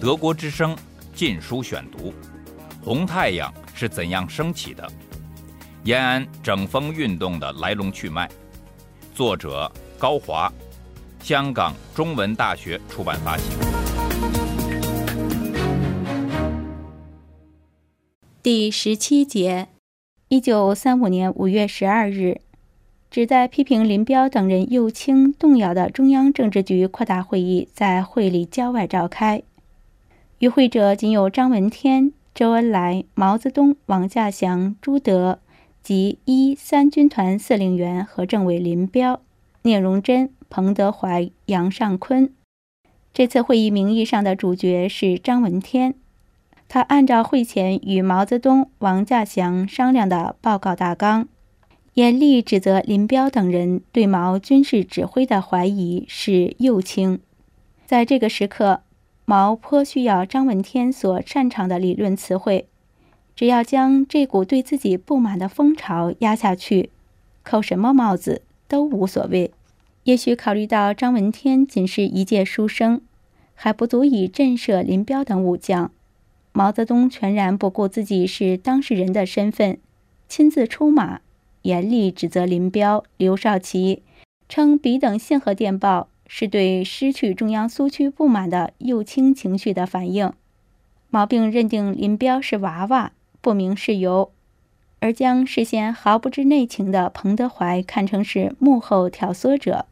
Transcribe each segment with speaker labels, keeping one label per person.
Speaker 1: 德国之声《禁书选读》：红太阳是怎样升起的？延安整风运动的来龙去脉。作者高华，香港中文大学出版发行。
Speaker 2: 第十七节，一九三五年五月十二日，旨在批评林彪等人右倾动摇的中央政治局扩大会议在会理郊外召开。与会者仅有张闻天、周恩来、毛泽东、王稼祥、朱德及一三军团司令员和政委林彪、聂荣臻、彭德怀、杨尚昆。这次会议名义上的主角是张闻天。他按照会前与毛泽东、王稼祥商量的报告大纲，严厉指责林彪等人对毛军事指挥的怀疑是右倾。在这个时刻，毛颇需要张闻天所擅长的理论词汇，只要将这股对自己不满的风潮压下去，扣什么帽子都无所谓。也许考虑到张闻天仅是一介书生，还不足以震慑林彪等武将。毛泽东全然不顾自己是当事人的身份，亲自出马，严厉指责林彪、刘少奇，称彼等信和电报是对失去中央苏区不满的右倾情绪的反应。毛并认定林彪是娃娃，不明事由，而将事先毫不知内情的彭德怀看成是幕后挑唆者。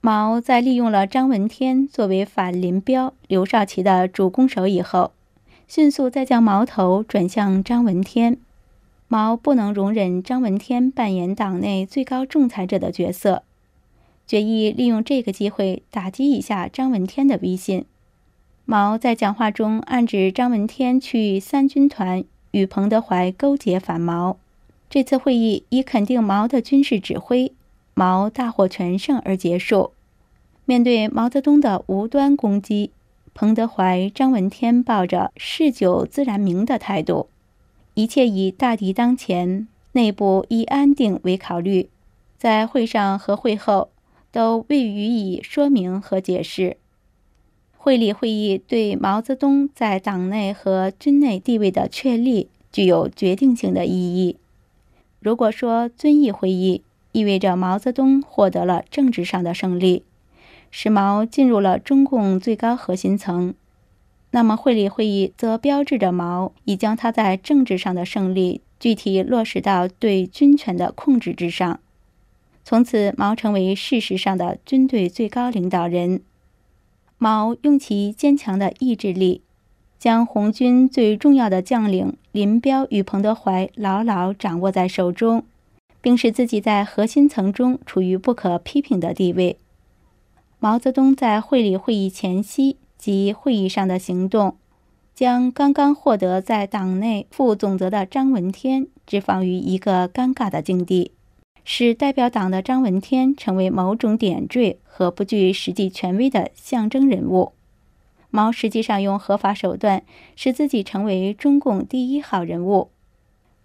Speaker 2: 毛在利用了张闻天作为反林彪、刘少奇的主攻手以后。迅速再将矛头转向张闻天，毛不能容忍张闻天扮演党内最高仲裁者的角色，决意利用这个机会打击一下张闻天的威信。毛在讲话中暗指张闻天去三军团与彭德怀勾结反毛。这次会议以肯定毛的军事指挥，毛大获全胜而结束。面对毛泽东的无端攻击。彭德怀、张闻天抱着“嗜酒自然明”的态度，一切以大敌当前、内部以安定为考虑，在会上和会后都未予以说明和解释。会理会议对毛泽东在党内和军内地位的确立具有决定性的意义。如果说遵义会议意味着毛泽东获得了政治上的胜利，使毛进入了中共最高核心层，那么会理会议则标志着毛已将他在政治上的胜利具体落实到对军权的控制之上。从此，毛成为事实上的军队最高领导人。毛用其坚强的意志力，将红军最重要的将领林彪与彭德怀牢牢掌握在手中，并使自己在核心层中处于不可批评的地位。毛泽东在会理会议前夕及会议上的行动，将刚刚获得在党内副总责的张闻天置放于一个尴尬的境地，使代表党的张闻天成为某种点缀和不具实际权威的象征人物。毛实际上用合法手段使自己成为中共第一号人物，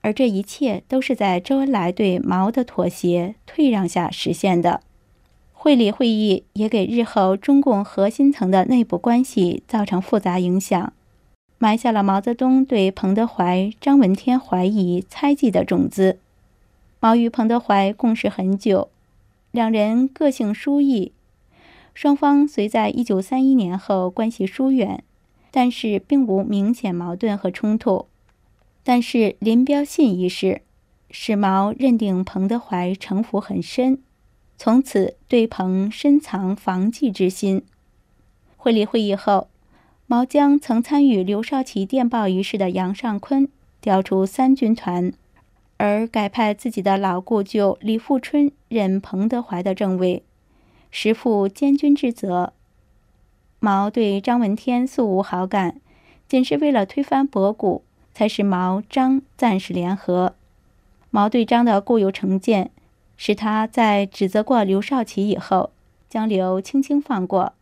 Speaker 2: 而这一切都是在周恩来对毛的妥协退让下实现的。会理会议也给日后中共核心层的内部关系造成复杂影响，埋下了毛泽东对彭德怀、张闻天怀疑、猜忌的种子。毛与彭德怀共事很久，两人个性疏异，双方虽在一九三一年后关系疏远，但是并无明显矛盾和冲突。但是林彪信一事，使毛认定彭德怀城府很深。从此对彭深藏防忌之心。会理会议后，毛将曾参与刘少奇电报一事的杨尚昆调出三军团，而改派自己的老故旧李富春任彭德怀的政委，实负监军之责。毛对张闻天素无好感，仅是为了推翻博古，才使毛张暂时联合。毛对张的固有成见。使他在指责过刘少奇以后，将刘轻轻放过，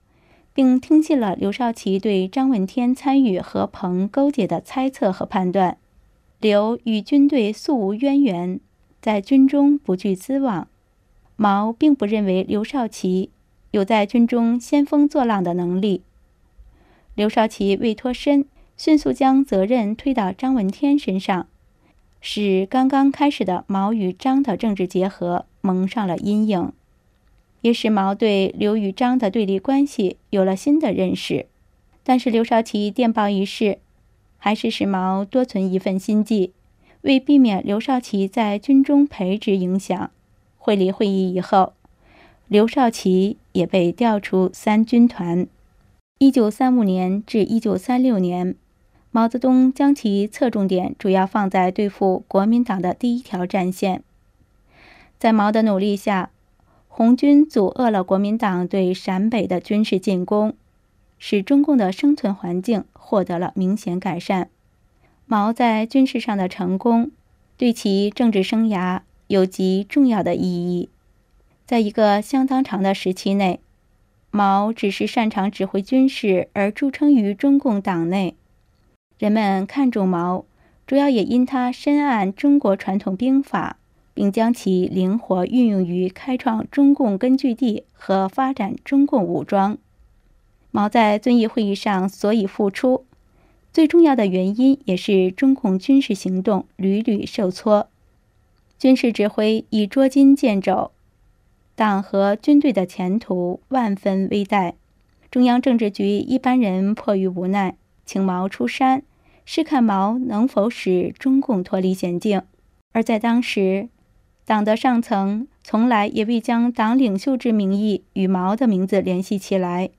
Speaker 2: 并听信了刘少奇对张闻天参与和彭勾结的猜测和判断。刘与军队素无渊源，在军中不具资望。毛并不认为刘少奇有在军中兴风作浪的能力。刘少奇未脱身，迅速将责任推到张闻天身上，使刚刚开始的毛与张的政治结合蒙上了阴影，也使毛对刘与张的对立关系有了新的认识。但是刘少奇电报一事，还是使毛多存一份心计。为避免刘少奇在军中培植影响，会理会议以后，刘少奇也被调出三军团。一九三五年至一九三六年，毛泽东将其侧重点主要放在对付国民党的第一条战线。在毛的努力下，红军阻遏了国民党对陕北的军事进攻，使中共的生存环境获得了明显改善。毛在军事上的成功，对其政治生涯有极重要的意义。在一个相当长的时期内，毛只是擅长指挥军事而著称于中共党内。人们看重毛，主要也因他深谙中国传统兵法，并将其灵活运用于开创中共根据地和发展中共武装。毛在遵义会议上所以复出。最重要的原因也是中共军事行动屡屡受挫，军事指挥已捉襟见肘，党和军队的前途万分危殆。中央政治局一般人迫于无奈，请毛出山，试看毛能否使中共脱离险境。而在当时，党的上层从来也未将党领袖之名义与毛的名字联系起来。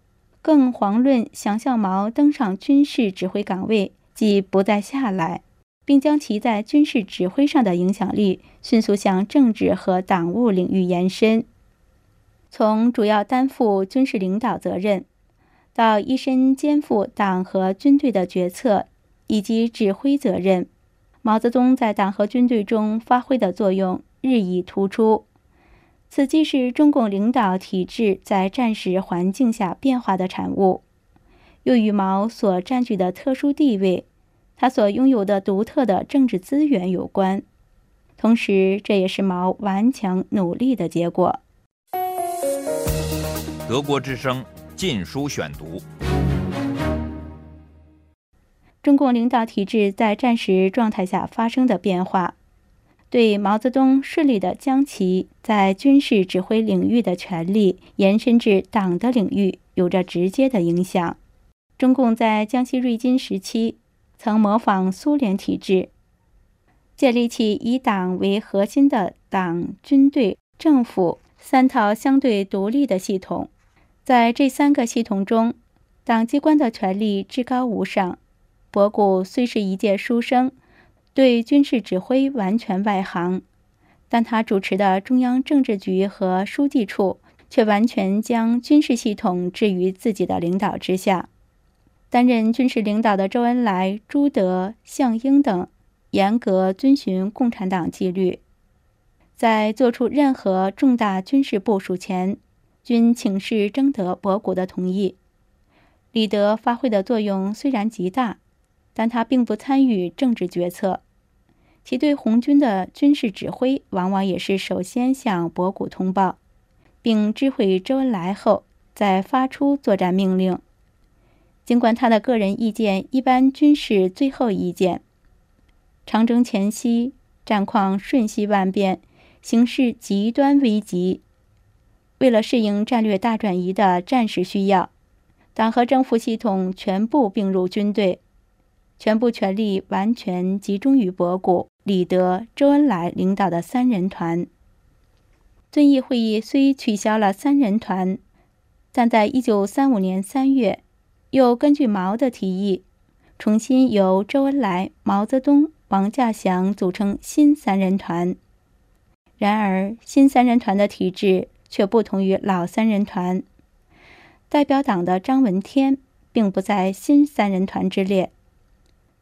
Speaker 2: 更遑论想象毛登上军事指挥岗位，即不再下来，并将其在军事指挥上的影响力迅速向政治和党务领域延伸。从主要担负军事领导责任，到一身肩负党和军队的决策以及指挥责任，毛泽东在党和军队中发挥的作用日益突出。此既是中共领导体制在战时环境下变化的产物，又与毛所占据的特殊地位，他所拥有的独特的政治资源有关。同时，这也是毛顽强努力的结果。
Speaker 1: 德国之声《禁书选读》：
Speaker 2: 中共领导体制在战时状态下发生的变化。对毛泽东顺利地将其在军事指挥领域的权力延伸至党的领域有着直接的影响。中共在江西瑞金时期曾模仿苏联体制，建立起以党为核心的党、军队、政府三套相对独立的系统。在这三个系统中，党机关的权力至高无上。博古虽是一介书生。对军事指挥完全外行，但他主持的中央政治局和书记处却完全将军事系统置于自己的领导之下。担任军事领导的周恩来、朱德、项英等，严格遵循共产党纪律，在做出任何重大军事部署前，均请示征得博古的同意。李德发挥的作用虽然极大。但他并不参与政治决策，其对红军的军事指挥往往也是首先向博古通报，并知会周恩来后再发出作战命令。尽管他的个人意见一般均是最后意见。长征前夕，战况瞬息万变，形势极端危急。为了适应战略大转移的战时需要，党和政府系统全部并入军队。全部权力完全集中于博古、李德、周恩来领导的三人团。遵义会议虽取消了三人团，但在一九三五年三月，又根据毛的提议，重新由周恩来、毛泽东、王稼祥组成新三人团。然而，新三人团的体制却不同于老三人团。代表党的张闻天并不在新三人团之列。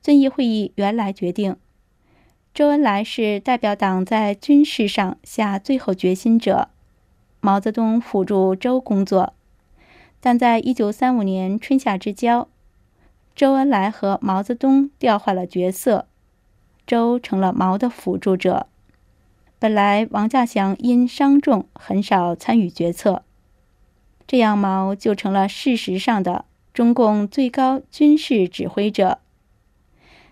Speaker 2: 遵义会议原来决定，周恩来是代表党在军事上下最后决心者，毛泽东辅助周工作。但在一九三五年春夏之交，周恩来和毛泽东调换了角色，周成了毛的辅助者。本来王稼祥因伤重很少参与决策，这样毛就成了事实上的。中共最高军事指挥者。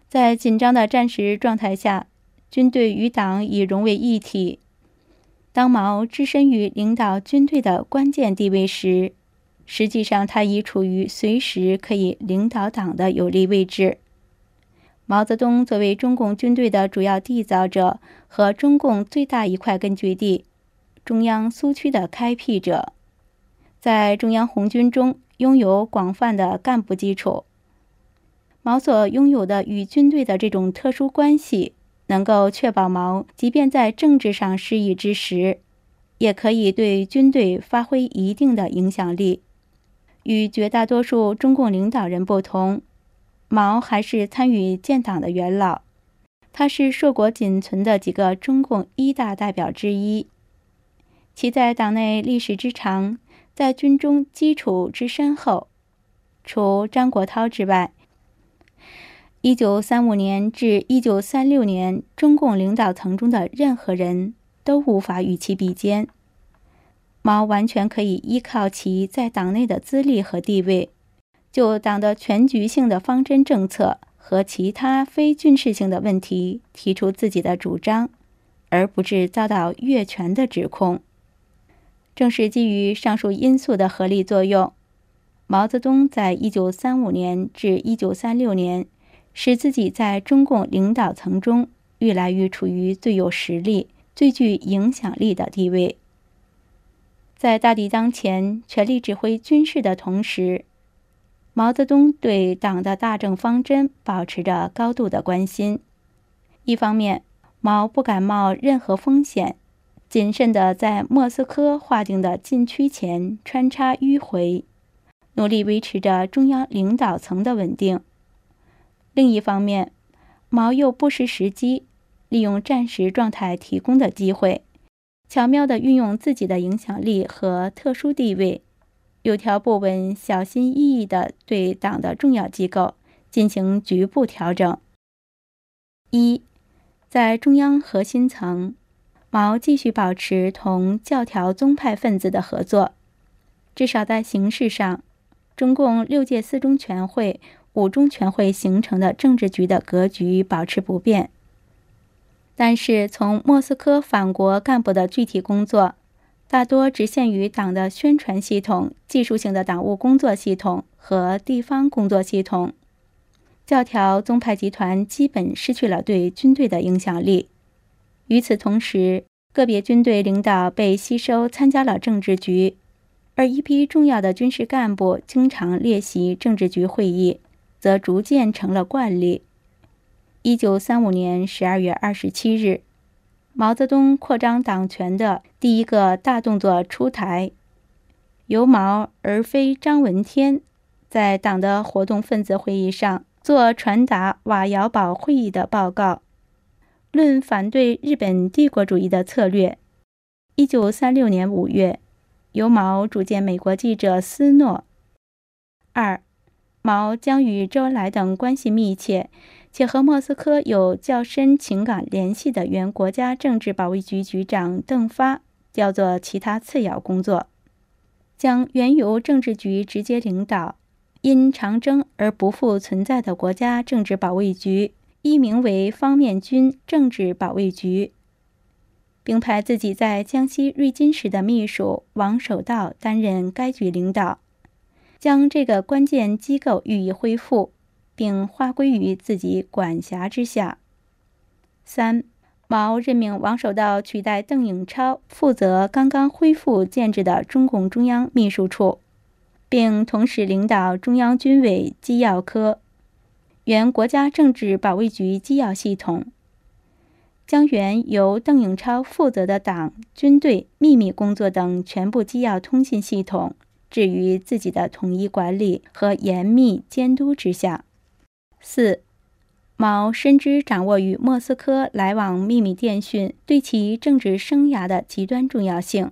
Speaker 2: 在紧张的战时状态下，军队与党已融为一体。当毛置身于领导军队的关键地位时，实际上他已处于随时可以领导党的有利位置。毛泽东作为中共军队的主要缔造者和中共最大一块根据地——中央苏区的开辟者，在中央红军中拥有广泛的干部基础。毛所拥有的与军队的这种特殊关系，能够确保毛即便在政治上失意之时，也可以对军队发挥一定的影响力。与绝大多数中共领导人不同，毛还是参与建党的元老，他是硕果仅存的几个中共一大代表之一，其在党内历史之长，在军中基础之深厚，除张国焘之外。一九三五年至一九三六年，中共领导层中的任何人都无法与其比肩。毛完全可以依靠其在党内的资历和地位，就党的全局性的方针政策和其他非军事性的问题提出自己的主张，而不致遭到越权的指控。正是基于上述因素的合力作用，毛泽东在一九三五年至一九三六年。使自己在中共领导层中愈来愈处于最有实力、最具影响力的地位。在大敌当前、全力指挥军事的同时，毛泽东对党的大政方针保持着高度的关心。一方面，毛不敢冒任何风险，谨慎地在莫斯科划定的禁区前穿插迂回，努力维持着中央领导层的稳定。另一方面，毛又不失时机，利用战时状态提供的机会，巧妙地运用自己的影响力和特殊地位，有条不紊、小心翼翼地对党的重要机构进行局部调整。一，在中央核心层，毛继续保持同教条宗派分子的合作，至少在形式上，中共六届四中全会。五中全会形成的政治局的格局保持不变，但是从莫斯科返国干部的具体工作，大多只限于党的宣传系统、技术性的党务工作系统和地方工作系统。教条宗派集团基本失去了对军队的影响力。与此同时，个别军队领导被吸收参加了政治局，而一批重要的军事干部经常列席政治局会议。则逐渐成了惯例。一九三五年十二月二十七日，毛泽东扩张党权的第一个大动作出台，由毛而非张闻天在党的活动分子会议上做传达瓦窑堡会议的报告，论反对日本帝国主义的策略。一九三六年五月，由毛主见美国记者斯诺。二。毛将与周恩来等关系密切且和莫斯科有较深情感联系的原国家政治保卫局局长邓发调做其他次要工作，将原由政治局直接领导、因长征而不复存在的国家政治保卫局易名为方面军政治保卫局，并派自己在江西瑞金时的秘书王守道担任该局领导。将这个关键机构予以恢复，并划归于自己管辖之下。三，毛任命王守道取代邓颖超负责刚刚恢复建制的中共中央秘书处，并同时领导中央军委机要科、原国家政治保卫局机要系统，将原由邓颖超负责的党、军队秘密工作等全部机要通信系统。置于自己的统一管理和严密监督之下。四，毛深知掌握与莫斯科来往秘密电讯对其政治生涯的极端重要性。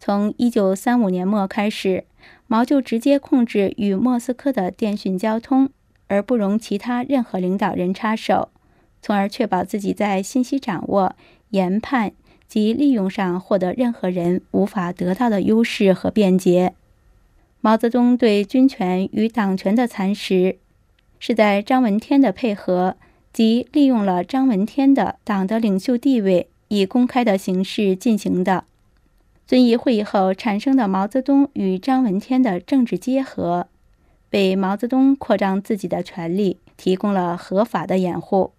Speaker 2: 从一九三五年末开始，毛就直接控制与莫斯科的电讯交通，而不容其他任何领导人插手，从而确保自己在信息掌握、研判。及利用上获得任何人无法得到的优势和便捷。毛泽东对军权与党权的蚕食，是在张闻天的配合及利用了张闻天的党的领袖地位，以公开的形式进行的。遵义会议后产生的毛泽东与张闻天的政治结合，为毛泽东扩张自己的权力提供了合法的掩护。